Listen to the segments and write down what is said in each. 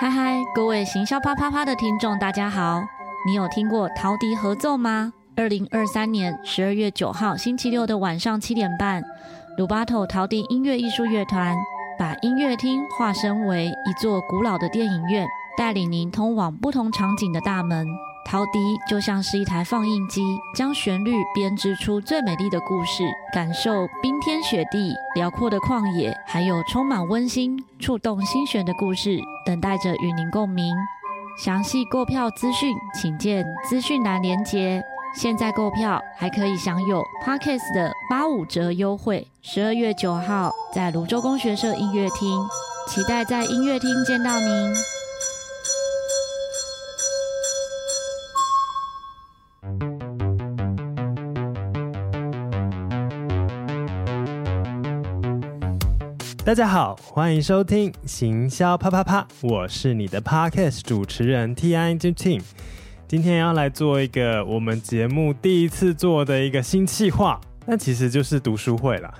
嗨嗨，各位行销啪啪啪的听众，大家好！你有听过陶笛合奏吗？二零二三年十二月九号星期六的晚上七点半，鲁巴头陶笛音乐艺术乐团把音乐厅化身为一座古老的电影院，带领您通往不同场景的大门。陶笛就像是一台放映机，将旋律编织出最美丽的故事，感受冰天雪地、辽阔的旷野，还有充满温馨、触动心弦的故事，等待着与您共鸣。详细购票资讯，请见资讯栏连接。现在购票还可以享有 Podcast 的八五折优惠。十二月九号在泸州工学社音乐厅，期待在音乐厅见到您。大家好，欢迎收听行销啪啪啪，我是你的 Podcast 主持人 Ti Tim。今天要来做一个我们节目第一次做的一个新企划，那其实就是读书会了。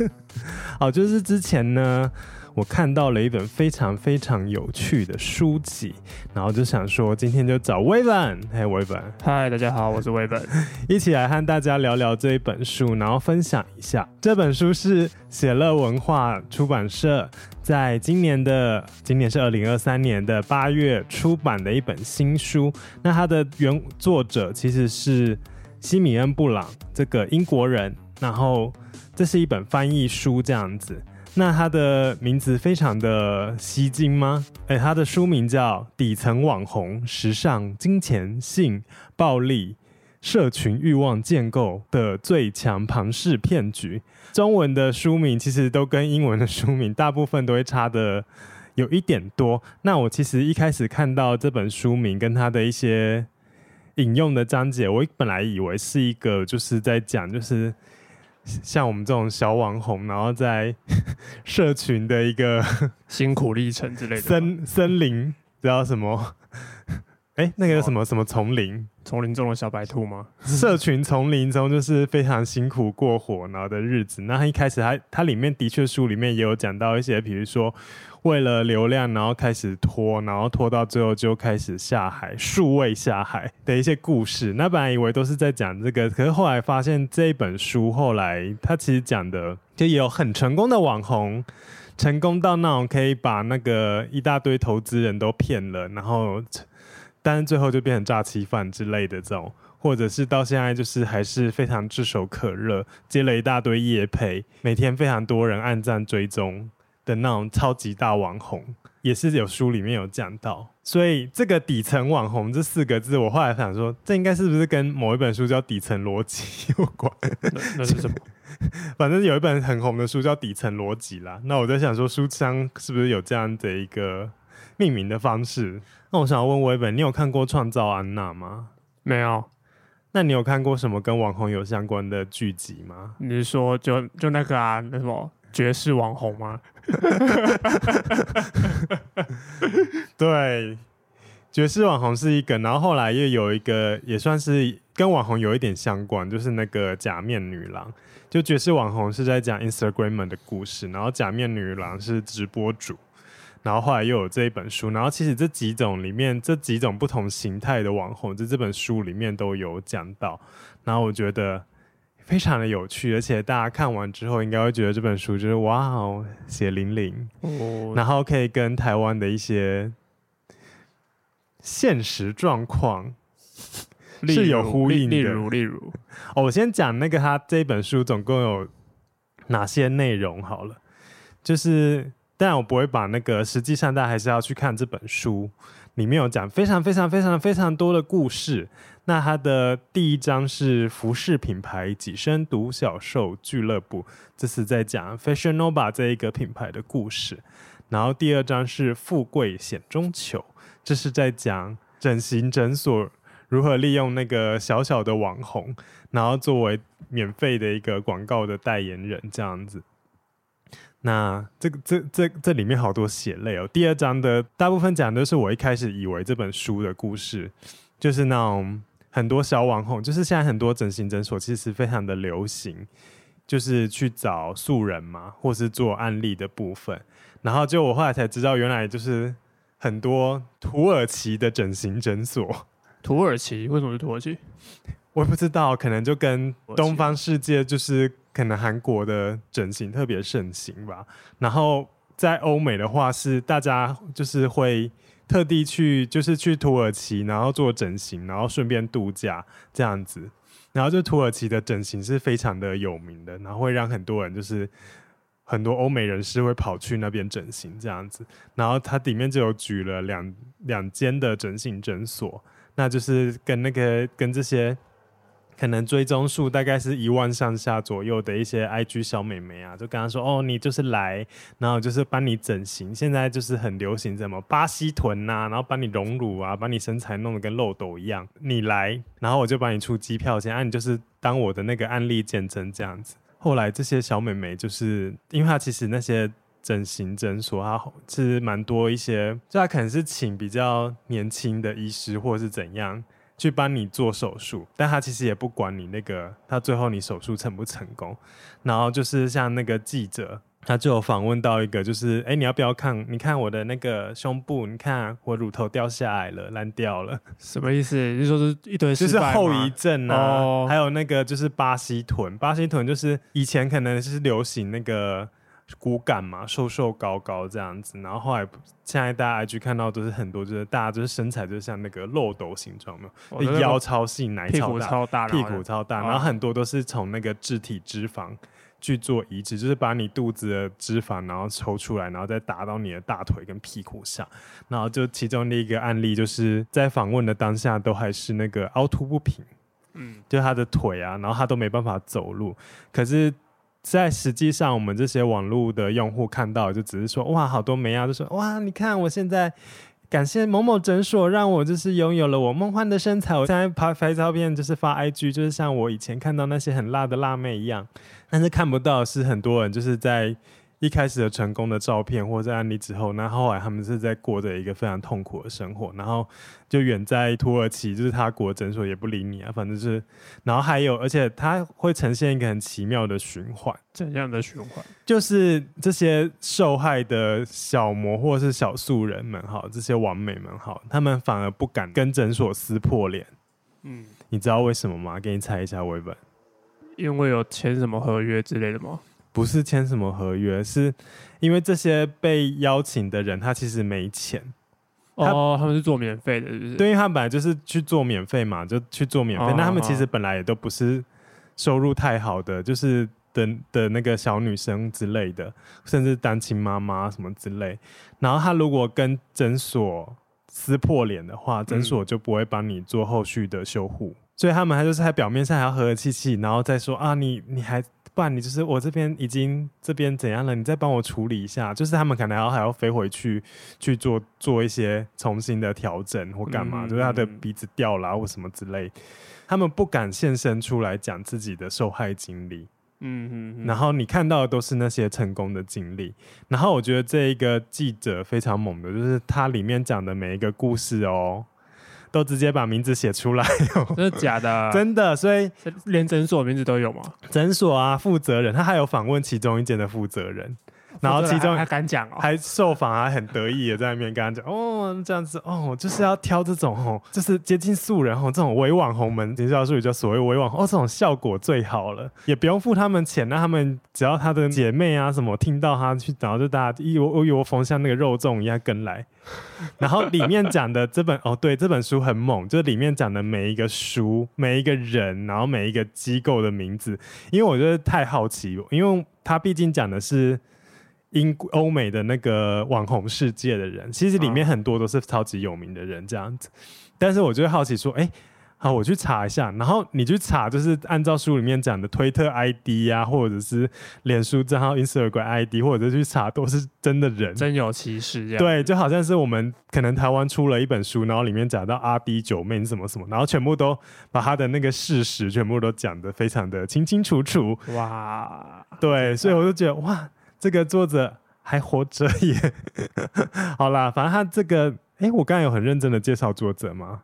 好，就是之前呢。我看到了一本非常非常有趣的书籍，然后就想说，今天就找威本，嘿，威本，嗨，大家好，我是威本，一起来和大家聊聊这一本书，然后分享一下。这本书是写乐文化出版社在今年的，今年是二零二三年的八月出版的一本新书。那它的原作者其实是西米恩布朗，这个英国人，然后这是一本翻译书，这样子。那它的名字非常的吸睛吗？哎，它的书名叫《底层网红：时尚、金钱、性、暴力、社群欲望建构的最强庞氏骗局》。中文的书名其实都跟英文的书名大部分都会差的有一点多。那我其实一开始看到这本书名跟它的一些引用的章节，我本来以为是一个就是在讲就是。像我们这种小网红，然后在 社群的一个 辛苦历程之类的森森林，知道什么？哎、欸，那个什么什么丛林？丛林中的小白兔吗？社群丛林中就是非常辛苦过火然后的日子。那他一开始他他里面的确书里面也有讲到一些，比如说。为了流量，然后开始拖，然后拖到最后就开始下海，数位下海的一些故事。那本来以为都是在讲这个，可是后来发现这一本书后来他其实讲的就有很成功的网红，成功到那种可以把那个一大堆投资人都骗了，然后但是最后就变成诈欺犯之类的这种，或者是到现在就是还是非常炙手可热，接了一大堆业配，每天非常多人按赞追踪。的那种超级大网红，也是有书里面有讲到，所以这个底层网红这四个字，我后来想说，这应该是不是跟某一本书叫《底层逻辑》有关？那那是什么？反正有一本很红的书叫《底层逻辑》啦。那我在想说，书商是不是有这样的一个命名的方式？那我想要问我一本，你有看过《创造安娜》吗？没有。那你有看过什么跟网红有相关的剧集吗？你是说就就那个啊，那什么？爵士网红吗？对，爵士网红是一个，然后后来又有一个，也算是跟网红有一点相关，就是那个假面女郎。就爵士网红是在讲 Instagram 的故事，然后假面女郎是直播主，然后后来又有这一本书，然后其实这几种里面，这几种不同形态的网红，在这本书里面都有讲到，然后我觉得。非常的有趣，而且大家看完之后应该会觉得这本书就是哇哦，血淋淋，哦，然后可以跟台湾的一些现实状况 是有呼应的。例如，例如，哦，我先讲那个他这本书总共有哪些内容好了，就是，但我不会把那个，实际上大家还是要去看这本书。里面有讲非常非常非常非常多的故事。那它的第一章是服饰品牌跻身独角兽俱乐部，这是在讲 Fashion Nova 这一个品牌的故事。然后第二章是富贵险中求，这是在讲整形诊所如何利用那个小小的网红，然后作为免费的一个广告的代言人这样子。那这个这这这里面好多血泪哦。第二章的大部分讲的是我一开始以为这本书的故事，就是那种很多小网红，就是现在很多整形诊所其实非常的流行，就是去找素人嘛，或是做案例的部分。然后就我后来才知道，原来就是很多土耳其的整形诊所。土耳其为什么是土耳其？我也不知道，可能就跟东方世界就是可能韩国的整形特别盛行吧。然后在欧美的话，是大家就是会特地去，就是去土耳其，然后做整形，然后顺便度假这样子。然后就土耳其的整形是非常的有名的，然后会让很多人就是很多欧美人士会跑去那边整形这样子。然后它里面就有举了两两间的整形诊所，那就是跟那个跟这些。可能追踪数大概是一万上下左右的一些 IG 小美眉啊，就跟她说哦，你就是来，然后就是帮你整形。现在就是很流行什么巴西臀呐、然后帮你隆乳啊，把你身材弄得跟漏斗一样。你来，然后我就帮你出机票钱，啊，你就是当我的那个案例见证这样子。后来这些小美眉就是，因为她其实那些整形诊所，它是蛮多一些，就她可能是请比较年轻的医师或者是怎样。去帮你做手术，但他其实也不管你那个，他最后你手术成不成功。然后就是像那个记者，他就有访问到一个，就是哎，你要不要看？你看我的那个胸部，你看我乳头掉下来了，烂掉了，什么意思？就是说是一堆就是后遗症啊。哦、还有那个就是巴西臀，巴西臀就是以前可能是流行那个。骨感嘛，瘦瘦高高这样子，然后后来现在大家 IG 看到都是很多，就是大家就是身材就像那个漏斗形状嘛，哦、腰超细，奶超大，屁股超大，屁股超大，然后很多都是从那个肢体脂肪去做移植，就是把你肚子的脂肪然后抽出来，然后再打到你的大腿跟屁股上，然后就其中的一个案例就是在访问的当下都还是那个凹凸不平，嗯，就他的腿啊，然后他都没办法走路，可是。在实际上，我们这些网络的用户看到，就只是说哇，好多美啊，就说哇，你看我现在感谢某某诊所，让我就是拥有了我梦幻的身材。我现在拍拍照片，就是发 IG，就是像我以前看到那些很辣的辣妹一样。但是看不到是很多人就是在。一开始的成功的照片，或者在案例之后，那后来他们是在过着一个非常痛苦的生活，然后就远在土耳其，就是他国诊所也不理你啊，反正是，然后还有，而且他会呈现一个很奇妙的循环，怎样的循环？就是这些受害的小魔或者是小素人们，哈，这些完美们，哈，他们反而不敢跟诊所撕破脸，嗯，你知道为什么吗？给你猜一下，微本，因为有签什么合约之类的吗？不是签什么合约，是因为这些被邀请的人他其实没钱。哦，他们是做免费的，是不是？对，因为他们本来就是去做免费嘛，就去做免费。那、哦、他们其实本来也都不是收入太好的，就是的的那个小女生之类的，甚至单亲妈妈什么之类。然后他如果跟诊所撕破脸的话，诊所就不会帮你做后续的修护。嗯、所以他们还就是在表面上还要和和气气，然后再说啊，你你还。不然你就是我这边已经这边怎样了，你再帮我处理一下。就是他们可能还要还要飞回去去做做一些重新的调整或干嘛，嗯、就是他的鼻子掉了或什么之类，他们不敢现身出来讲自己的受害经历。嗯嗯，嗯然后你看到的都是那些成功的经历。然后我觉得这一个记者非常猛的，就是他里面讲的每一个故事哦。都直接把名字写出来，真的假的？真的，所以连诊所名字都有吗？诊所啊，负责人，他还有访问其中一间的负责人。然后其中还敢讲哦，还受访还很得意的在那边跟他讲哦，这样子哦，就是要挑这种哦，就是接近素人哦，这种伪网红们，营销术语叫所谓伪网红哦，这种效果最好了，也不用付他们钱，那他们只要他的姐妹啊什么听到他去，然后就大家一窝一窝蜂像那个肉粽一样跟来，然后里面讲的这本哦，对，这本书很猛，就是里面讲的每一个书、每一个人，然后每一个机构的名字，因为我觉得太好奇，因为他毕竟讲的是。英欧美的那个网红世界的人，其实里面很多都是超级有名的人这样子。但是我就会好奇说，哎、欸，好，我去查一下。然后你去查，就是按照书里面讲的推特 ID 呀、啊，或者是脸书账号 Instagram ID，或者是去查都是真的人，真有其事这样。对，就好像是我们可能台湾出了一本书，然后里面讲到阿 B 九妹什么什么，然后全部都把他的那个事实全部都讲得非常的清清楚楚。哇，对，所以我就觉得哇。这个作者还活着耶，好啦，反正他这个，哎，我刚才有很认真的介绍作者吗？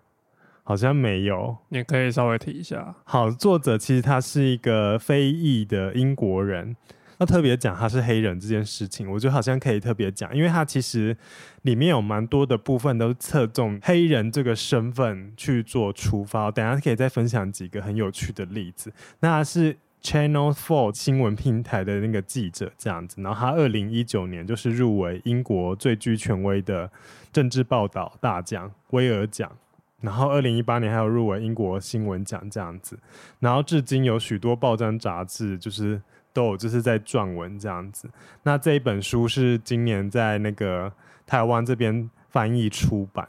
好像没有，你可以稍微提一下。好，作者其实他是一个非裔的英国人，那特别讲他是黑人这件事情，我觉得好像可以特别讲，因为他其实里面有蛮多的部分都是侧重黑人这个身份去做出发。等下可以再分享几个很有趣的例子。那他是 Channel Four 新闻平台的那个记者这样子，然后他二零一九年就是入围英国最具权威的政治报道大奖威尔奖。然后，二零一八年还有入围英国新闻奖这样子，然后至今有许多报章杂志就是都有就是在撰文这样子。那这一本书是今年在那个台湾这边翻译出版。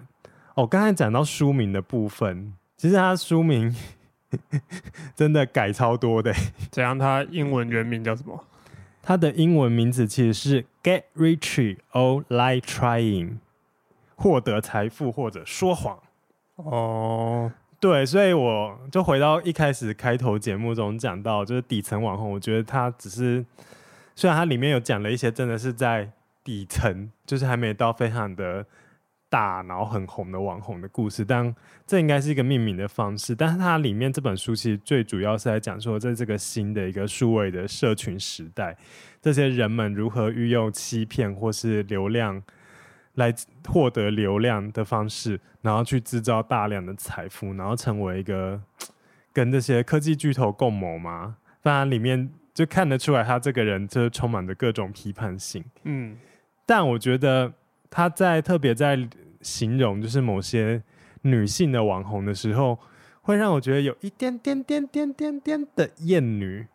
哦，刚才讲到书名的部分，其实它书名 真的改超多的。怎样？他英文原名叫什么？他的英文名字其实是 Get Rich or Lie Trying，获得财富或者说谎。哦，对，所以我就回到一开始开头节目中讲到，就是底层网红，我觉得他只是，虽然它里面有讲了一些真的是在底层，就是还没到非常的大，然后很红的网红的故事，但这应该是一个命名的方式。但是它里面这本书其实最主要是在讲说，在这个新的一个数位的社群时代，这些人们如何运用欺骗或是流量。来获得流量的方式，然后去制造大量的财富，然后成为一个 跟这些科技巨头共谋嘛。当然里面就看得出来，他这个人就是充满着各种批判性。嗯，但我觉得他在特别在形容就是某些女性的网红的时候，会让我觉得有一点点点点点点的厌女。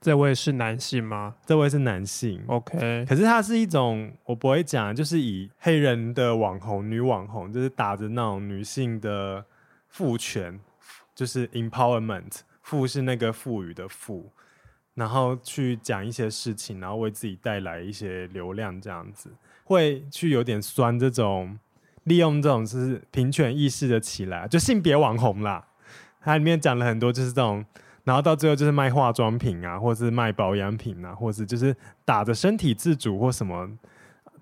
这位是男性吗？这位是男性，OK。可是他是一种我不会讲，就是以黑人的网红、女网红，就是打着那种女性的赋权，就是 empowerment，赋是那个赋予的赋，然后去讲一些事情，然后为自己带来一些流量，这样子会去有点酸这种利用这种就是平权意识的起来，就性别网红啦。它里面讲了很多，就是这种。然后到最后就是卖化妆品啊，或是卖保养品啊，或是就是打着身体自主或什么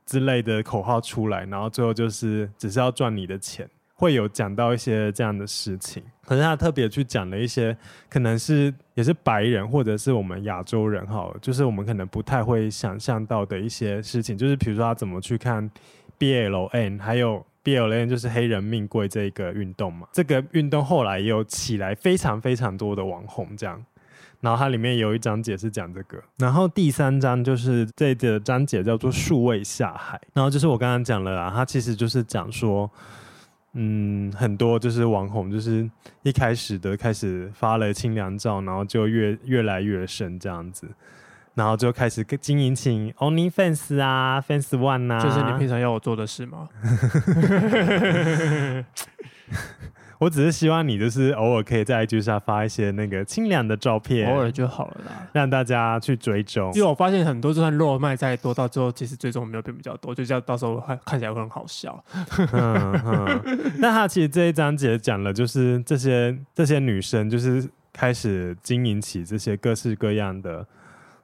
之类的口号出来，然后最后就是只是要赚你的钱，会有讲到一些这样的事情。可是他特别去讲了一些，可能是也是白人或者是我们亚洲人哈，就是我们可能不太会想象到的一些事情，就是比如说他怎么去看 BLN，还有。BLM 就是黑人命贵这一个运动嘛，这个运动后来也有起来非常非常多的网红这样，然后它里面有一章节是讲这个，然后第三章就是这个章节叫做数位下海，然后就是我刚刚讲了啦，它其实就是讲说，嗯，很多就是网红就是一开始的开始发了清凉照，然后就越越来越深这样子。然后就开始经营起 OnlyFans 啊，Fans One 啊，就是你平常要我做的事吗？我只是希望你就是偶尔可以在 IG 上发一些那个清凉的照片，偶尔就好了啦，让大家去追踪。因为我发现很多就算肉卖再多，到最后其实追踪没有变比较多，就这样到时候看看起来会很好笑。嗯嗯，那他其实这一章节讲了，就是这些这些女生就是开始经营起这些各式各样的。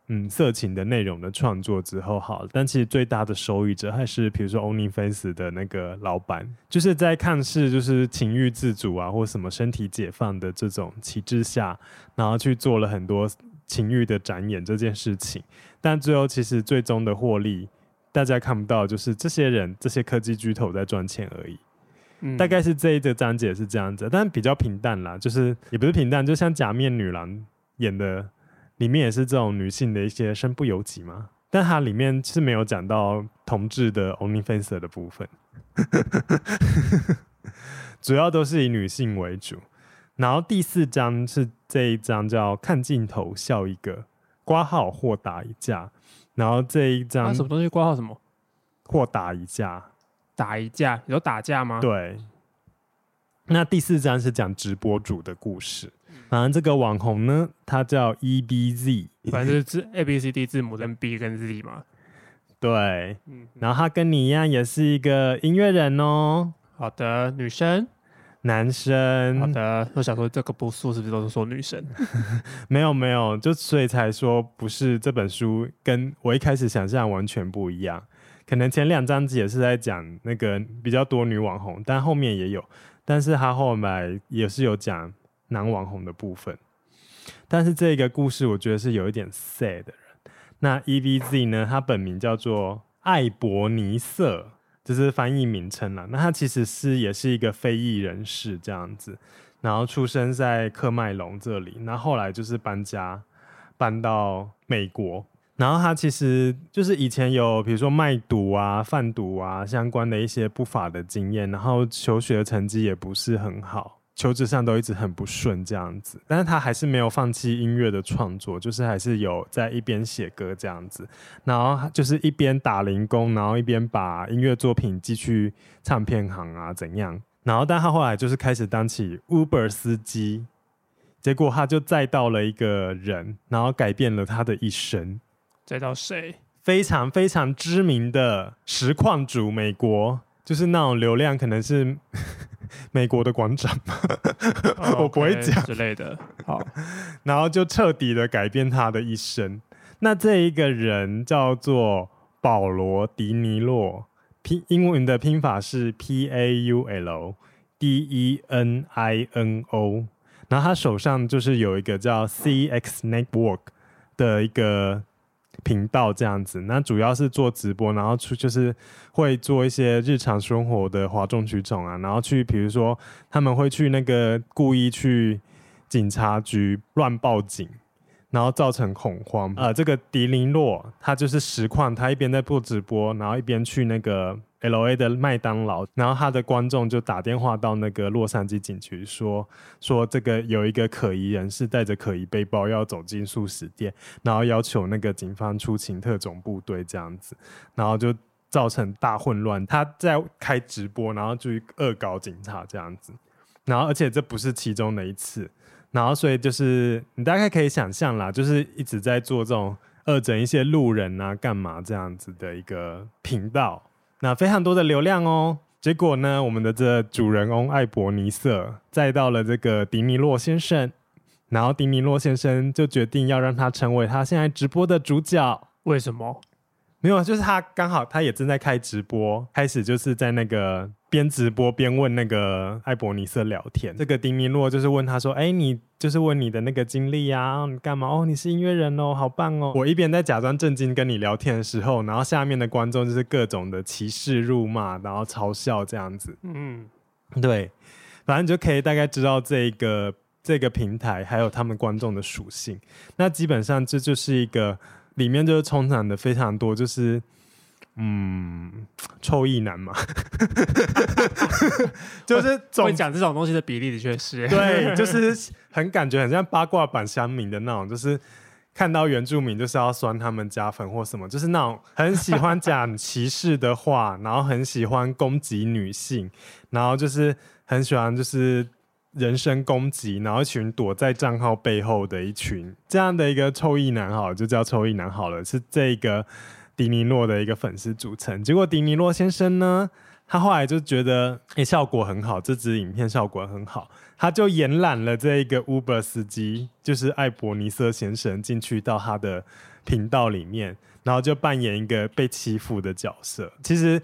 嗯，色情的内容的创作之后好了，但其实最大的受益者还是比如说 OnlyFans 的那个老板，就是在看似就是情欲自主啊，或什么身体解放的这种旗帜下，然后去做了很多情欲的展演这件事情，但最后其实最终的获利，大家看不到，就是这些人这些科技巨头在赚钱而已。嗯，大概是这一个章节是这样子，但比较平淡啦，就是也不是平淡，就像假面女郎演的。里面也是这种女性的一些身不由己嘛，但它里面是没有讲到同志的 OnlyFans 的部分，主要都是以女性为主。然后第四章是这一章叫看镜头笑一个，挂号或打一架。然后这一章什么东西？挂号什么？或打一架？打一架？有打架吗？对。那第四章是讲直播主的故事。反正这个网红呢，他叫 E B Z，反正就是 A B C D 字母跟 B 跟 Z 嘛。对，嗯，然后他跟你一样，也是一个音乐人哦。好的，女生、男生。好的，我想说这个不素是不是都是说女生？没有没有，就所以才说不是这本书跟我一开始想象完全不一样。可能前两章也是在讲那个比较多女网红，但后面也有，但是他后来也是有讲。男网红的部分，但是这个故事我觉得是有一点 sad 的人。那 E V Z 呢，他本名叫做艾伯尼瑟，这是翻译名称了。那他其实是也是一个非裔人士这样子，然后出生在喀麦隆这里，那后来就是搬家搬到美国。然后他其实就是以前有比如说卖毒啊、贩毒啊相关的一些不法的经验，然后求学成绩也不是很好，求职上都一直很不顺这样子。但是他还是没有放弃音乐的创作，就是还是有在一边写歌这样子，然后就是一边打零工，然后一边把音乐作品寄去唱片行啊怎样。然后但他后来就是开始当起 Uber 司机，结果他就载到了一个人，然后改变了他的一生。载到谁？非常非常知名的实况主，美国就是那种流量可能是美国的馆长，oh, 我不会讲、okay, 之类的。好，然后就彻底的改变他的一生。那这一个人叫做保罗·迪尼洛，拼英文的拼法是 P A U L D E N I N O。然后他手上就是有一个叫 C X Network 的一个。频道这样子，那主要是做直播，然后出就是会做一些日常生活的哗众取宠啊，然后去比如说他们会去那个故意去警察局乱报警，然后造成恐慌。呃，这个迪林洛他就是实况，他一边在做直播，然后一边去那个。L A 的麦当劳，然后他的观众就打电话到那个洛杉矶警局说，说这个有一个可疑人士带着可疑背包要走进速食店，然后要求那个警方出勤特种部队这样子，然后就造成大混乱。他在开直播，然后就恶搞警察这样子，然后而且这不是其中的一次，然后所以就是你大概可以想象啦，就是一直在做这种恶整一些路人啊干嘛这样子的一个频道。那非常多的流量哦，结果呢，我们的这主人翁艾伯尼瑟载到了这个迪尼洛先生，然后迪尼洛先生就决定要让他成为他现在直播的主角。为什么？没有，就是他刚好他也正在开直播，开始就是在那个边直播边问那个艾伯尼瑟聊天。这个迪尼洛就是问他说：“哎，你就是问你的那个经历呀？你干嘛？哦，你是音乐人哦，好棒哦！”我一边在假装震惊跟你聊天的时候，然后下面的观众就是各种的歧视、辱骂，然后嘲笑这样子。嗯，对，反正就可以大概知道这个这个平台还有他们观众的属性。那基本上这就是一个。里面就是充满的非常多，就是嗯，臭意男嘛，就是总讲这种东西的比例的确是，对，就是很感觉很像八卦版乡民的那种，就是看到原住民就是要酸他们家粉或什么，就是那种很喜欢讲歧视的话，然后很喜欢攻击女性，然后就是很喜欢就是。人身攻击，然后一群躲在账号背后的一群这样的一个臭意男，好，就叫臭意男好了，是这个迪尼洛的一个粉丝组成。结果迪尼洛先生呢，他后来就觉得，哎、欸，效果很好，这支影片效果很好，他就延揽了这一个 Uber 司机，就是艾伯尼瑟先生进去到他的频道里面，然后就扮演一个被欺负的角色。其实。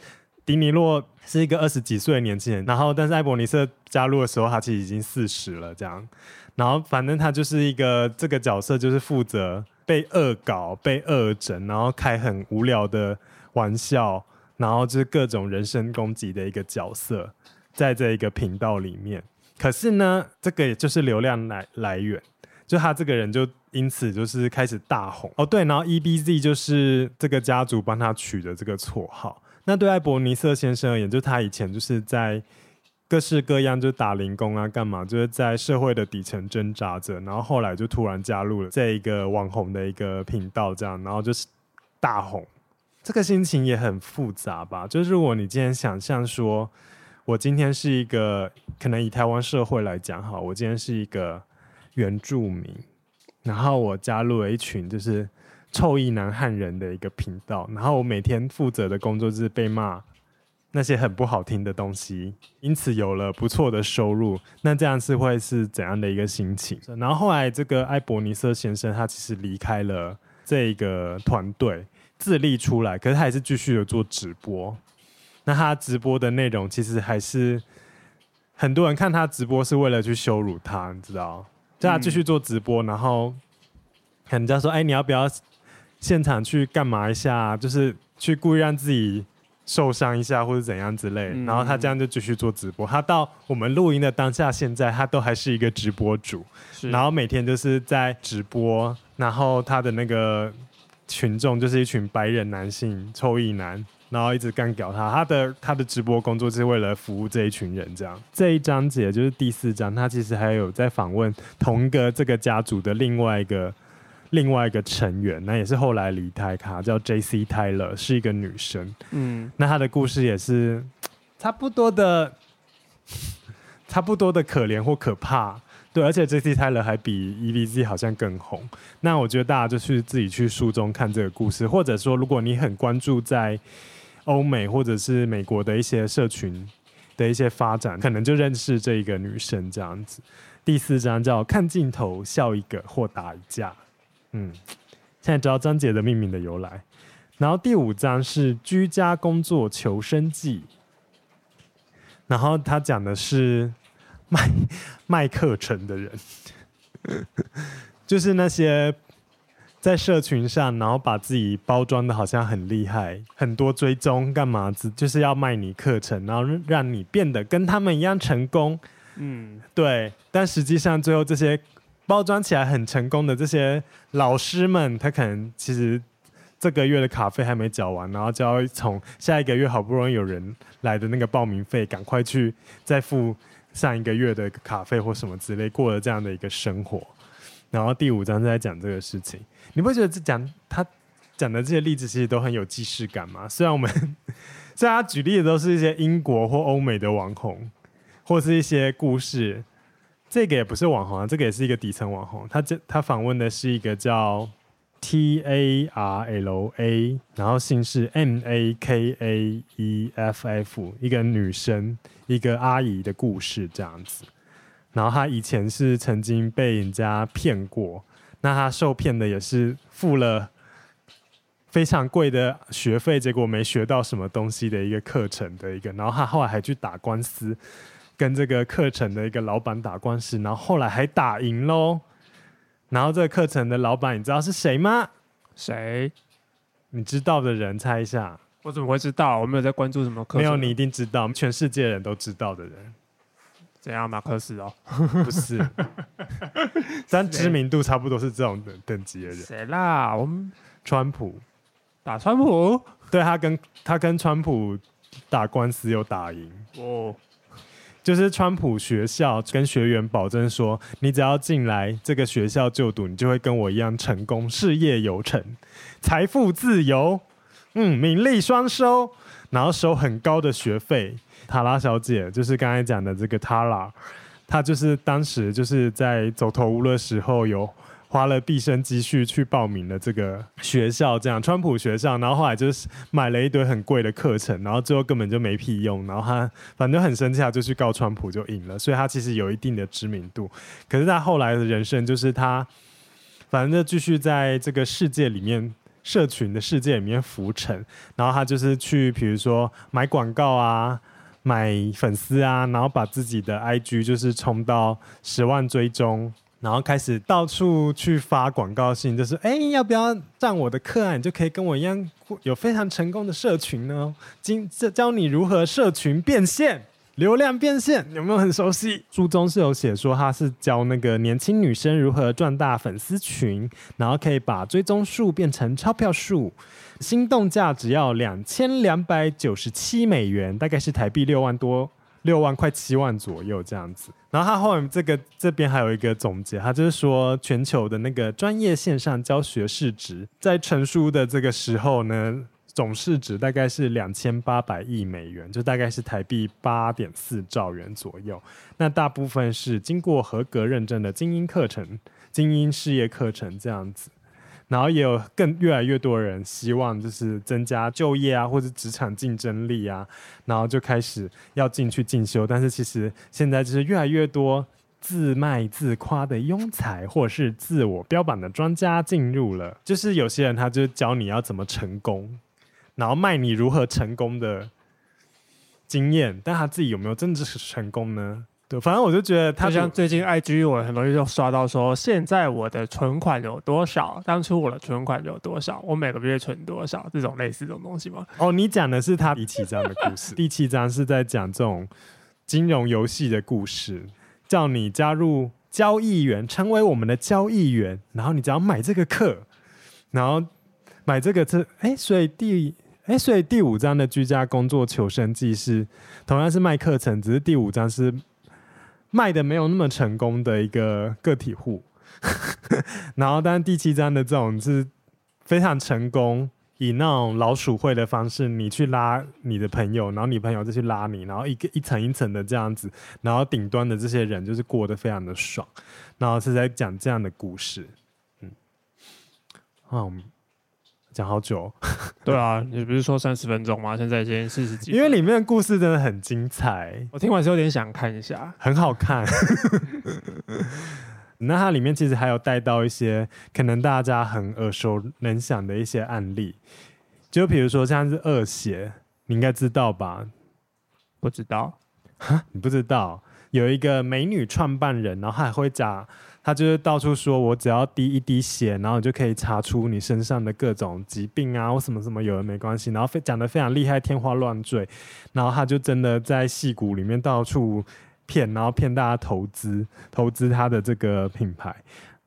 迪尼洛是一个二十几岁的年轻人，然后但是艾伯尼瑟加入的时候，他其实已经四十了，这样，然后反正他就是一个这个角色，就是负责被恶搞、被恶整，然后开很无聊的玩笑，然后就是各种人身攻击的一个角色，在这一个频道里面。可是呢，这个也就是流量来来源，就他这个人就因此就是开始大红哦。对，然后 EBZ 就是这个家族帮他取的这个绰号。那对艾伯尼瑟先生而言，就他以前就是在各式各样就打零工啊，干嘛，就是在社会的底层挣扎着，然后后来就突然加入了这一个网红的一个频道，这样，然后就是大红。这个心情也很复杂吧？就是如果你今天想象说，我今天是一个，可能以台湾社会来讲，哈，我今天是一个原住民，然后我加入了一群就是。臭意男汉人的一个频道，然后我每天负责的工作就是被骂那些很不好听的东西，因此有了不错的收入。那这样是会是怎样的一个心情？然后后来这个艾伯尼瑟先生他其实离开了这个团队，自立出来，可是他还是继续的做直播。那他直播的内容其实还是很多人看他直播是为了去羞辱他，你知道？叫他继续做直播，然后人家说：“哎，你要不要？”现场去干嘛一下，就是去故意让自己受伤一下或者怎样之类，嗯、然后他这样就继续做直播。他到我们录音的当下，现在他都还是一个直播主，然后每天就是在直播，然后他的那个群众就是一群白人男性臭意男。然后一直干掉他，他的他的直播工作是为了服务这一群人，这样。这一章节就是第四章，他其实还有在访问同一个这个家族的另外一个另外一个成员，那也是后来离开他，叫 J.C. Tyler，是一个女生。嗯，那她的故事也是差不多的，差不多的可怜或可怕。对，而且 J.C. Tyler 还比 E.V.Z 好像更红。那我觉得大家就去自己去书中看这个故事，或者说如果你很关注在。欧美或者是美国的一些社群的一些发展，可能就认识这一个女生这样子。第四章叫看镜头笑一个或打一架，嗯，现在知道章节的命名的由来。然后第五章是居家工作求生记，然后他讲的是卖卖课程的人，就是那些。在社群上，然后把自己包装的好像很厉害，很多追踪干嘛子，就是要卖你课程，然后让你变得跟他们一样成功。嗯，对。但实际上，最后这些包装起来很成功的这些老师们，他可能其实这个月的卡费还没缴完，然后就要从下一个月好不容易有人来的那个报名费，赶快去再付上一个月的卡费或什么之类，过了这样的一个生活。然后第五章在讲这个事情。你不觉得这讲他讲的这些例子其实都很有既视感吗？虽然我们 虽然他举例的都是一些英国或欧美的网红，或是一些故事，这个也不是网红啊，这个也是一个底层网红。他这他访问的是一个叫 T A R L A，然后姓氏 M A K A E F F，一个女生，一个阿姨的故事这样子。然后她以前是曾经被人家骗过。那他受骗的也是付了非常贵的学费，结果没学到什么东西的一个课程的一个，然后他后来还去打官司，跟这个课程的一个老板打官司，然后后来还打赢喽。然后这个课程的老板，你知道是谁吗？谁？你知道的人猜一下。我怎么会知道？我没有在关注什么课程。没有，你一定知道，全世界人都知道的人。怎样？马克思哦？不是，但知名度差不多是这种等等级的人。谁啦？我们川普打川普，对，他跟他跟川普打官司又打赢哦。就是川普学校跟学员保证说，你只要进来这个学校就读，你就会跟我一样成功，事业有成，财富自由，嗯，名利双收，然后收很高的学费。塔拉小姐就是刚才讲的这个塔拉，她就是当时就是在走投无路的时候，有花了毕生积蓄去报名了这个学校，这样川普学校，然后后来就是买了一堆很贵的课程，然后最后根本就没屁用，然后他反正就很生气，就去告川普就赢了，所以他其实有一定的知名度。可是他后来的人生就是他，反正就继续在这个世界里面，社群的世界里面浮沉，然后他就是去比如说买广告啊。买粉丝啊，然后把自己的 IG 就是冲到十万追踪，然后开始到处去发广告信，就是哎，要不要上我的课啊？你就可以跟我一样有非常成功的社群呢。今这教你如何社群变现。流量变现有没有很熟悉？书中是有写说他是教那个年轻女生如何赚大粉丝群，然后可以把追踪数变成钞票数，心动价只要两千两百九十七美元，大概是台币六万多，六万快七万左右这样子。然后他后面这个这边还有一个总结，他就是说全球的那个专业线上教学市值，在成书的这个时候呢。总市值大概是两千八百亿美元，就大概是台币八点四兆元左右。那大部分是经过合格认证的精英课程、精英事业课程这样子。然后也有更越来越多人希望就是增加就业啊，或者职场竞争力啊，然后就开始要进去进修。但是其实现在就是越来越多自卖自夸的庸才，或是自我标榜的专家进入了。就是有些人他就教你要怎么成功。然后卖你如何成功的经验，但他自己有没有真的是成功呢？对，反正我就觉得他就像最近 IG 我很容易就刷到说，现在我的存款有多少？当初我的存款有多少？我每个月存多少？这种类似这种东西吗？哦，你讲的是他第七章的故事。第七章是在讲这种金融游戏的故事，叫你加入交易员，成为我们的交易员，然后你只要买这个课，然后买这个这，哎，所以第。哎，所以第五章的居家工作求生记是同样是卖课程，只是第五章是卖的没有那么成功的一个个体户，然后但第七章的这种是非常成功，以那种老鼠会的方式，你去拉你的朋友，然后你朋友就去拉你，然后一个一层一层的这样子，然后顶端的这些人就是过得非常的爽，然后是在讲这样的故事，嗯，啊。讲好久，对啊，你不是说三十分钟吗？现在已经四十几。因为里面的故事真的很精彩，我听完是有点想看一下，很好看。那它里面其实还有带到一些可能大家很耳熟能详的一些案例，就比如说像是恶血，你应该知道吧？不知道？你不知道？有一个美女创办人，然后还会讲。他就是到处说，我只要滴一滴血，然后就可以查出你身上的各种疾病啊，或什么什么有的没关系，然后非讲得非常厉害，天花乱坠，然后他就真的在戏骨里面到处骗，然后骗大家投资，投资他的这个品牌。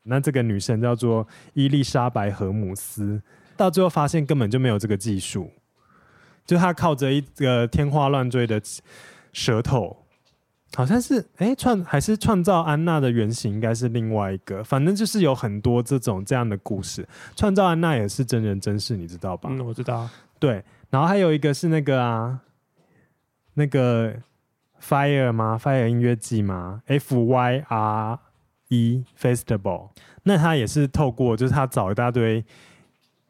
那这个女生叫做伊丽莎白·荷姆斯，到最后发现根本就没有这个技术，就他靠着一个天花乱坠的舌头。好像是哎，创还是创造安娜的原型，应该是另外一个。反正就是有很多这种这样的故事。创造安娜也是真人真事，你知道吧？嗯，我知道。对，然后还有一个是那个啊，那个 Fire 吗？Fire 音乐季吗？F Y R E Festival。那他也是透过，就是他找一大堆。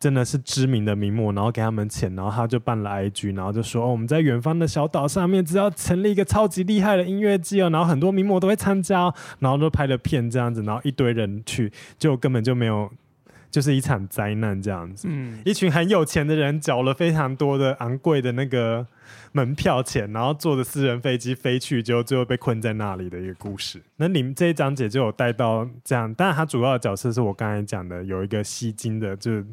真的是知名的名模，然后给他们钱，然后他就办了 IG，然后就说：“哦，我们在远方的小岛上面，只要成立一个超级厉害的音乐季哦，然后很多名模都会参加哦，然后都拍了片这样子，然后一堆人去，就根本就没有，就是一场灾难这样子。嗯，一群很有钱的人缴了非常多的昂贵的那个门票钱，然后坐着私人飞机飞去，就最后被困在那里的一个故事。那你们这一章节就有带到这样，当然他主要的角色是我刚才讲的，有一个吸金的，就是。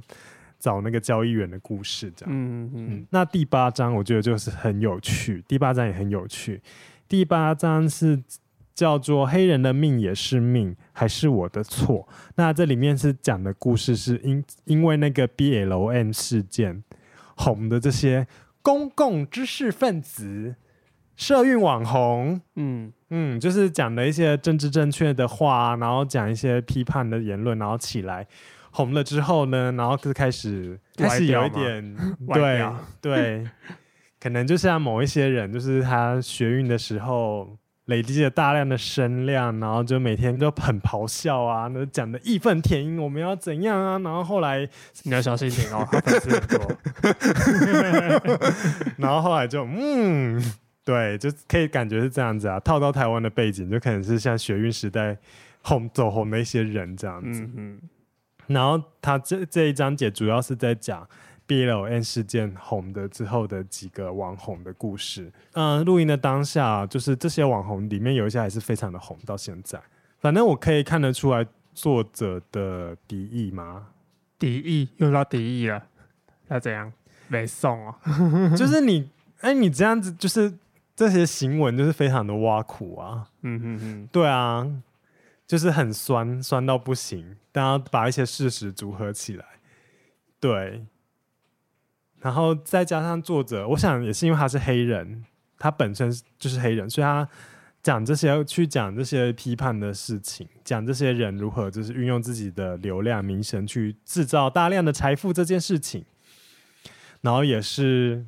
找那个交易员的故事，这样。嗯嗯。那第八章我觉得就是很有趣，第八章也很有趣。第八章是叫做“黑人的命也是命，还是我的错”。那这里面是讲的故事是因因为那个 BLM 事件红的这些公共知识分子、社运网红，嗯嗯，就是讲的一些政治正确的话，然后讲一些批判的言论，然后起来。红了之后呢，然后就开始开始有一点 对对，可能就像某一些人，就是他学运的时候累积了大量的声量，然后就每天都很咆哮啊，那讲的义愤填膺，我们要怎样啊？然后后来你要小心一点哦，他 粉丝很多。然后后来就嗯，对，就可以感觉是这样子啊，套到台湾的背景，就可能是像学运时代红走红的一些人这样子，嗯，嗯然后他这这一章节主要是在讲 BLN 事件红的之后的几个网红的故事。嗯，录音的当下，就是这些网红里面有一些还是非常的红到现在。反正我可以看得出来作者的敌意吗？敌意又到敌意了？那怎样？没送哦。就是你，哎，你这样子就是这些行文就是非常的挖苦啊。嗯嗯嗯，对啊。就是很酸，酸到不行，大家把一些事实组合起来，对，然后再加上作者，我想也是因为他是黑人，他本身就是黑人，所以他讲这些去讲这些批判的事情，讲这些人如何就是运用自己的流量名声去制造大量的财富这件事情，然后也是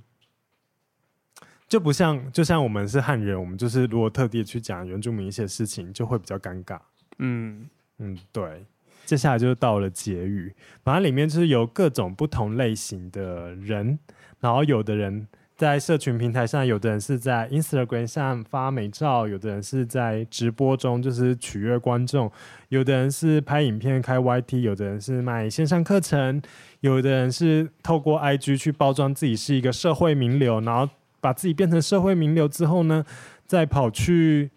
就不像就像我们是汉人，我们就是如果特地去讲原住民一些事情，就会比较尴尬。嗯嗯，对，接下来就到了结语，反正里面就是有各种不同类型的人，然后有的人在社群平台上，有的人是在 Instagram 上发美照，有的人是在直播中就是取悦观众，有的人是拍影片开 YT，有的人是卖线上课程，有的人是透过 IG 去包装自己是一个社会名流，然后把自己变成社会名流之后呢，再跑去。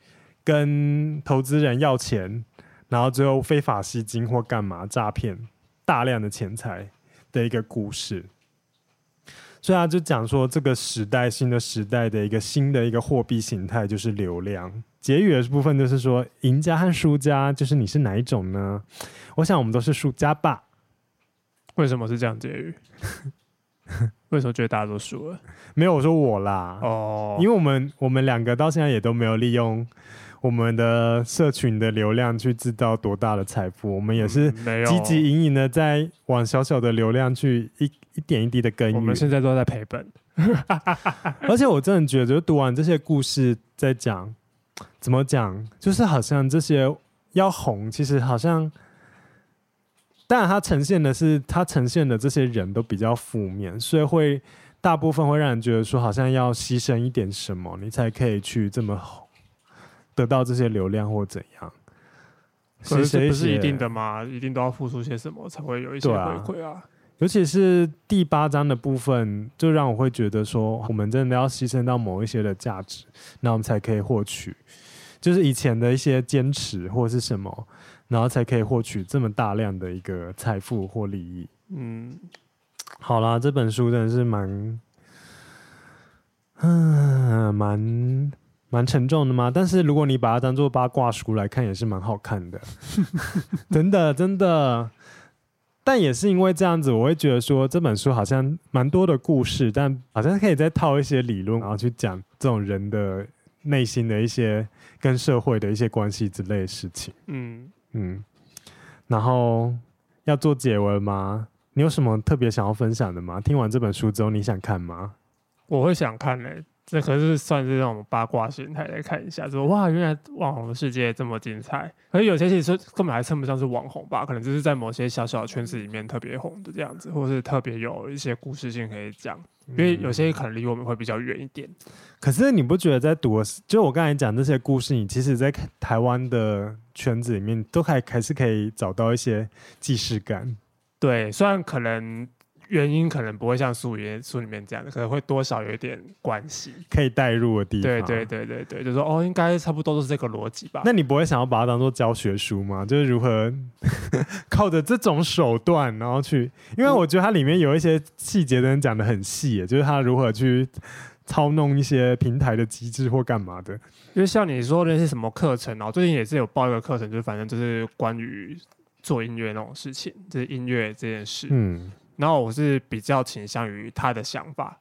跟投资人要钱，然后最后非法吸金或干嘛诈骗大量的钱财的一个故事。所以他就讲说，这个时代新的时代的一个新的一个货币形态就是流量。结语的部分就是说，赢家和输家就是你是哪一种呢？我想我们都是输家吧。为什么是这样结语？为什么觉得大家都输了？没有，我说我啦。哦，因为我们我们两个到现在也都没有利用我们的社群的流量去制造多大的财富，我们也是积极营营的在往小小的流量去一一点一滴的耕耘。我们现在都在赔本，而且我真的觉得，就读完这些故事，在讲怎么讲，就是好像这些要红，其实好像，当然它呈现的是它呈现的这些人都比较负面，所以会大部分会让人觉得说，好像要牺牲一点什么，你才可以去这么红。得到这些流量或怎样？可是这不是一定的吗？一定都要付出些什么才会有一些回馈啊？尤其是第八章的部分，就让我会觉得说，我们真的要牺牲到某一些的价值，那我们才可以获取，就是以前的一些坚持或是什么，然后才可以获取这么大量的一个财富或利益。嗯，好啦，这本书真的是蛮，嗯，蛮。蛮沉重的吗？但是如果你把它当做八卦书来看，也是蛮好看的。真的，真的。但也是因为这样子，我会觉得说这本书好像蛮多的故事，但好像可以再套一些理论，然后去讲这种人的内心的一些跟社会的一些关系之类的事情。嗯嗯。然后要做结文吗？你有什么特别想要分享的吗？听完这本书之后，你想看吗？我会想看嘞、欸。这可是算是那种八卦心态来看一下，说哇，原来网红的世界这么精彩。可是有些其实根本还称不上是网红吧，可能就是在某些小小的圈子里面特别红的这样子，或是特别有一些故事性可以讲。因为有些可能离我们会比较远一点。可是你不觉得在读，就我刚才讲这些故事，你其实，在台湾的圈子里面，都还还是可以找到一些既视感。对，虽然可能。原因可能不会像书里面书里面这样的，可能会多少有一点关系，可以带入的地方。对对对对对，就说哦，应该差不多都是这个逻辑吧。那你不会想要把它当做教学书吗？就是如何靠着这种手段，然后去，因为我觉得它里面有一些细节，真的讲的很细，就是他如何去操弄一些平台的机制或干嘛的。因为像你说的那些什么课程，然后最近也是有报一个课程，就是反正就是关于做音乐那种事情，就是音乐这件事。嗯。然后我是比较倾向于他的想法，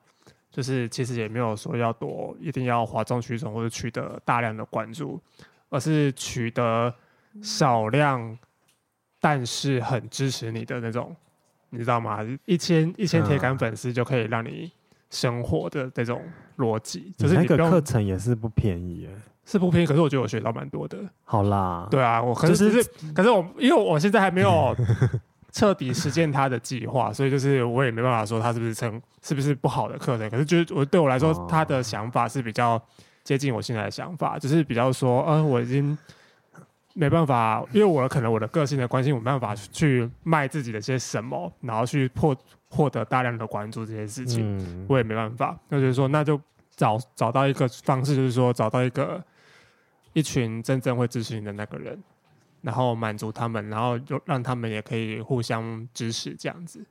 就是其实也没有说要多一定要哗众取宠或者取得大量的关注，而是取得少量但是很支持你的那种，你知道吗？一千一千铁杆粉丝就可以让你生活的这种逻辑，就是那个课程也是不便宜耶，是不便宜，可是我觉得我学到蛮多的。好啦，对啊，我可是、就是可是我因为我现在还没有。彻底实践他的计划，所以就是我也没办法说他是不是成是不是不好的课程。可是就是我对我来说，他的想法是比较接近我现在的想法，就是比较说，嗯、呃，我已经没办法，因为我可能我的个性的关系，我没办法去卖自己的些什么，然后去获获得大量的关注这些事情，我也没办法。那就是说，那就找找到一个方式，就是说找到一个一群真正会支持你的那个人。然后满足他们，然后就让他们也可以互相支持这样子。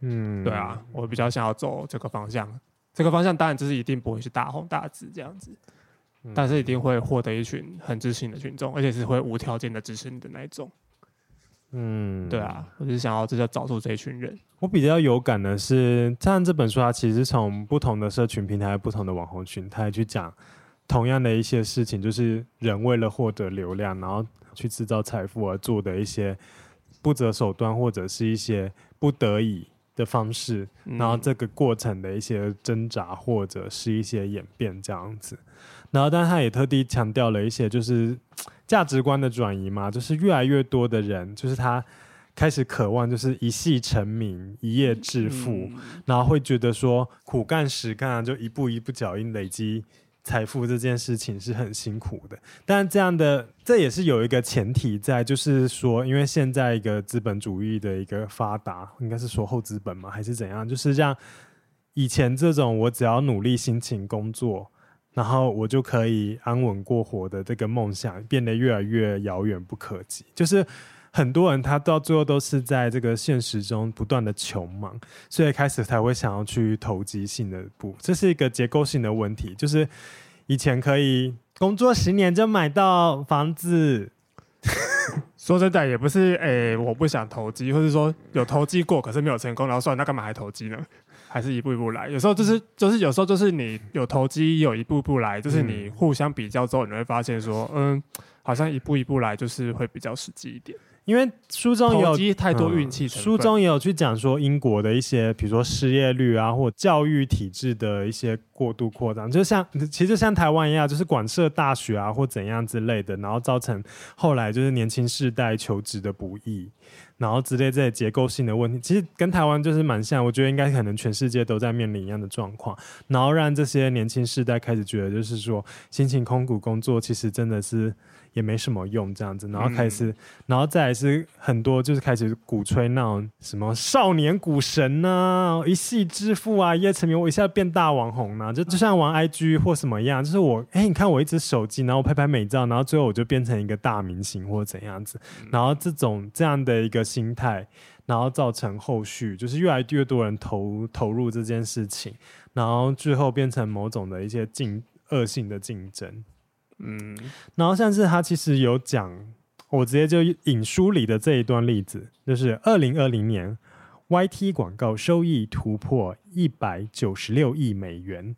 嗯，对啊，我比较想要走这个方向。这个方向当然就是一定不会是大红大紫这样子，嗯、但是一定会获得一群很支持你的群众，而且是会无条件的支持你的那一种。嗯，对啊，我就是想要这就找出这一群人。我比较有感的是，像这本书，它其实从不同的社群平台、不同的网红群，它去讲同样的一些事情，就是人为了获得流量，然后。去制造财富而做的一些不择手段，或者是一些不得已的方式，嗯、然后这个过程的一些挣扎，或者是一些演变这样子。然后，但他也特地强调了一些，就是价值观的转移嘛，就是越来越多的人，就是他开始渴望，就是一夕成名、一夜致富，嗯、然后会觉得说苦干实干啊，就一步一步脚印累积。财富这件事情是很辛苦的，但这样的这也是有一个前提在，就是说，因为现在一个资本主义的一个发达，应该是说后资本嘛，还是怎样？就是像以前这种我只要努力辛勤工作，然后我就可以安稳过活的这个梦想变得越来越遥远不可及。就是很多人他到最后都是在这个现实中不断的穷忙，所以开始才会想要去投机性的步。这是一个结构性的问题，就是以前可以工作十年就买到房子。说真的，也不是诶、欸，我不想投机，或者说有投机过，可是没有成功，然后算了，那干嘛还投机呢？还是一步一步来。有时候就是就是有时候就是你有投机，有一步一步来，就是你互相比较之后，你会发现说，嗯，好像一步一步来就是会比较实际一点。因为书中有太多运气、嗯，书中也有去讲说英国的一些，比如说失业率啊，或教育体制的一些过度扩张，就像其实像台湾一样，就是广设大学啊或怎样之类的，然后造成后来就是年轻世代求职的不易。然后之类这些结构性的问题，其实跟台湾就是蛮像。我觉得应该可能全世界都在面临一样的状况，然后让这些年轻世代开始觉得，就是说辛勤空谷工作其实真的是也没什么用这样子。然后开始，嗯、然后再来是很多就是开始鼓吹那种什么少年股神呐、啊，一夕致富啊，一夜成名，我一下变大网红呐、啊，就就像玩 IG 或什么一样，就是我哎，你看我一只手机，然后拍拍美照，然后最后我就变成一个大明星或者怎样子。然后这种这样的一个。心态，然后造成后续就是越来越多人投投入这件事情，然后最后变成某种的一些竞恶性的竞争，嗯，然后像是他其实有讲，我直接就引书里的这一段例子，就是二零二零年 YT 广告收益突破一百九十六亿美元，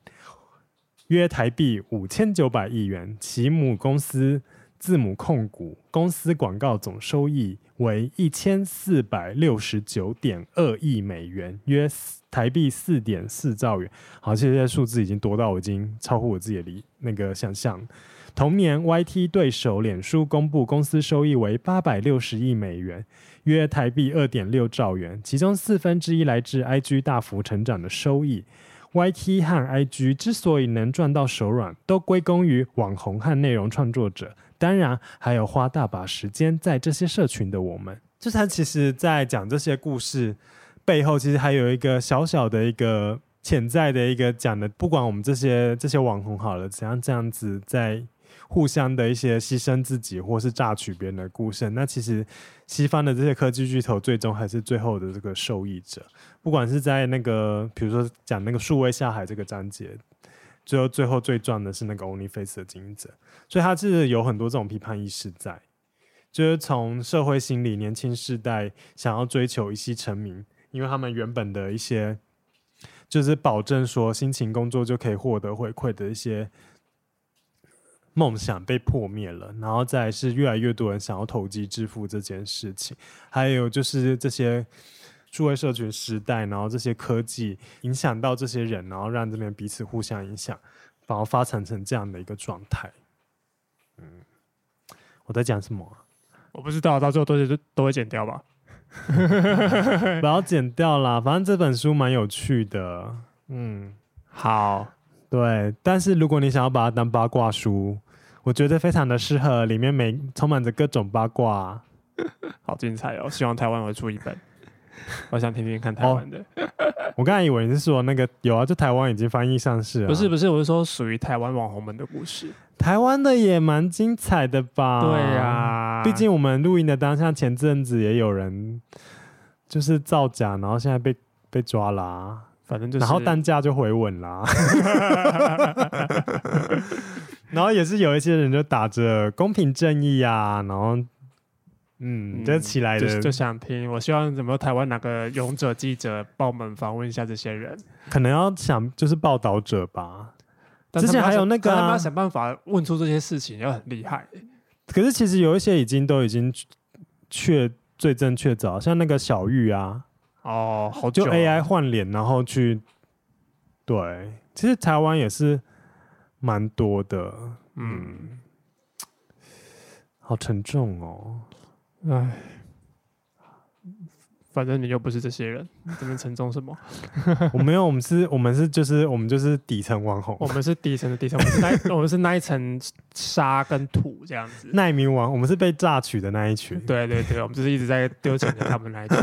约台币五千九百亿元，其母公司。字母控股公司广告总收益为一千四百六十九点二亿美元，约台币四点四兆元。好，这些数字已经多到我已经超乎我自己的理那个想象。同年，YT 对手脸书公布公司收益为八百六十亿美元，约台币二点六兆元，其中四分之一来自 IG 大幅成长的收益。YT 和 IG 之所以能赚到手软，都归功于网红和内容创作者。当然，还有花大把时间在这些社群的我们。就是他其实，在讲这些故事背后，其实还有一个小小的一个潜在的一个讲的，不管我们这些这些网红好了，怎样这样子在互相的一些牺牲自己，或是榨取别人的故事。那其实西方的这些科技巨头，最终还是最后的这个受益者。不管是在那个，比如说讲那个数位下海这个章节。最后，最后最赚的是那个 OnlyFace 的经营者，所以他是有很多这种批判意识在，就是从社会心理，年轻世代想要追求一夕成名，因为他们原本的一些就是保证说辛勤工作就可以获得回馈的一些梦想被破灭了，然后再是越来越多人想要投机致富这件事情，还有就是这些。数位社群时代，然后这些科技影响到这些人，然后让这边彼此互相影响，然后发展成这样的一个状态。嗯，我在讲什么啊？我不知道，到最后都是都会剪掉吧？不要剪掉啦，反正这本书蛮有趣的。嗯，好，对。但是如果你想要把它当八卦书，我觉得非常的适合，里面每充满着各种八卦，好精彩哦！希望台湾会出一本。我想听听看台湾的。哦。我刚才以为你是说那个有啊，就台湾已经翻译上市了。不是不是，我是说属于台湾网红们的故事。台湾的也蛮精彩的吧？对呀、啊，毕竟我们录音的当下，前阵子也有人就是造假，然后现在被被抓啦、啊。反正就是，然后单价就回稳啦。然后也是有一些人就打着公平正义啊，然后。嗯，就起来的、嗯、就，就想听。我希望怎么台湾哪个勇者记者报门访问一下这些人，可能要想就是报道者吧。之前还有那个、啊，他们要想办法问出这些事情，要很厉害。可是其实有一些已经都已经确罪证确凿，像那个小玉啊，哦，好久、啊、就 AI 换脸，然后去对，其实台湾也是蛮多的，嗯，好沉重哦。唉，反正你又不是这些人，你这边沉重什么？我没有，我们是，我们是，就是我们就是底层网红，我们是底层的底层，我们是那 我们是那一层沙跟土这样子。难民网，我们是被榨取的那一群。对对对，我们就是一直在丢钱给他们那一群。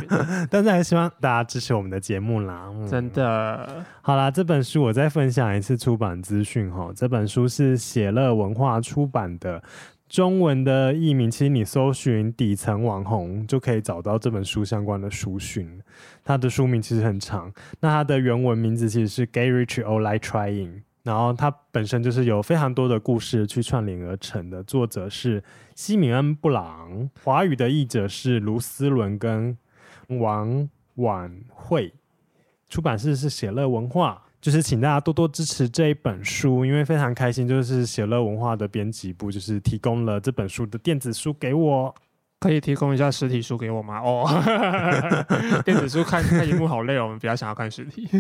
但是还是希望大家支持我们的节目啦。嗯、真的，好啦，这本书我再分享一次出版资讯哈。这本书是写乐文化出版的。中文的译名，其实你搜寻“底层网红”就可以找到这本书相关的书讯。它的书名其实很长，那它的原文名字其实是 Gay Rich or Die Trying”，然后它本身就是有非常多的故事去串联而成的。作者是西米恩·布朗，华语的译者是卢思伦跟王婉慧，出版社是写乐文化。就是请大家多多支持这一本书，因为非常开心，就是写乐文化的编辑部就是提供了这本书的电子书给我。可以提供一下实体书给我吗？哦，电子书看看荧幕好累哦，我们比较想要看实体。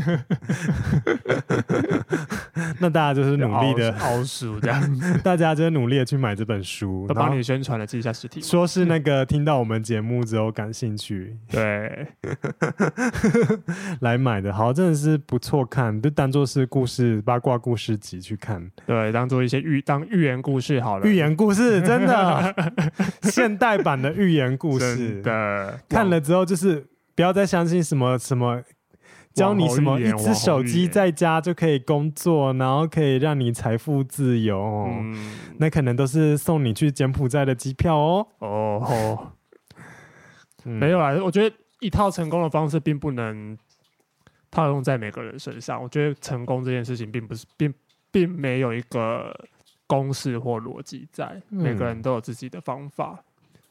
那大家就是努力的凹书这样，大家就是努力的去买这本书，都帮你宣传了，记一下实体。说是那个听到我们节目之后感兴趣，对，来买的。好，真的是不错看，就当做是故事八卦故事集去看。对，当做一些寓当寓言故事好了。寓言故事真的，现代版的。寓言故事的看了之后，就是不要再相信什么什么教你什么一只手机在家就可以工作，然后可以让你财富自由，嗯，那可能都是送你去柬埔寨的机票哦。哦，没有啊，我觉得一套成功的方式并不能套用在每个人身上。我觉得成功这件事情并不是并并没有一个公式或逻辑在，每个人都有自己的方法。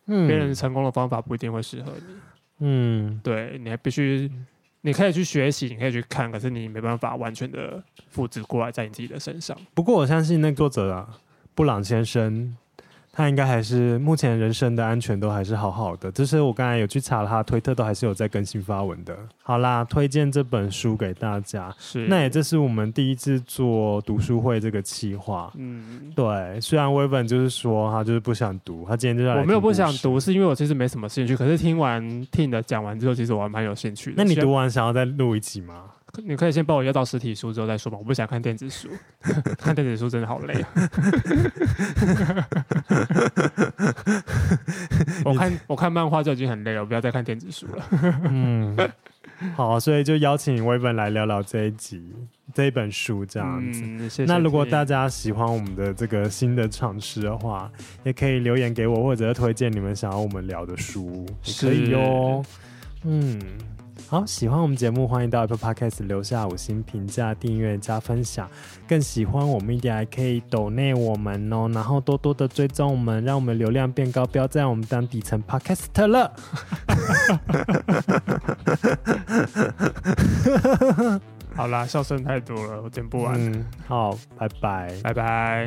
别人成功的方法不一定会适合你，嗯，对，你还必须，你可以去学习，你可以去看，可是你没办法完全的复制过来在你自己的身上。不过我相信那作者啊，布朗先生。他应该还是目前人身的安全都还是好好的，就是我刚才有去查了他推特，都还是有在更新发文的。好啦，推荐这本书给大家。是，那也这是我们第一次做读书会这个企划。嗯，对。虽然威本就是说他就是不想读，他今天就在。我没有不想读，是因为我其实没什么兴趣。可是听完听的讲完之后，其实我还蛮有兴趣的。那你读完想要再录一集吗？你可以先帮我要到实体书之后再说吧，我不想看电子书，看电子书真的好累啊。我看我看漫画就已经很累了，我不要再看电子书了。嗯，好，所以就邀请威本来聊聊这一集这一本书这样子。嗯、谢谢。那如果大家喜欢我们的这个新的尝试的话，也可以留言给我，或者是推荐你们想要我们聊的书，也可以哟。嗯。好，喜欢我们节目，欢迎到 Apple Podcast 留下五星评价、订阅、加分享。更喜欢我们一点，还可以抖内我们哦，然后多多的追踪我们，让我们流量变高，不要再让我们当底层 Podcast 了。好啦，笑声太多了，我剪不完。嗯，好，拜拜，拜拜。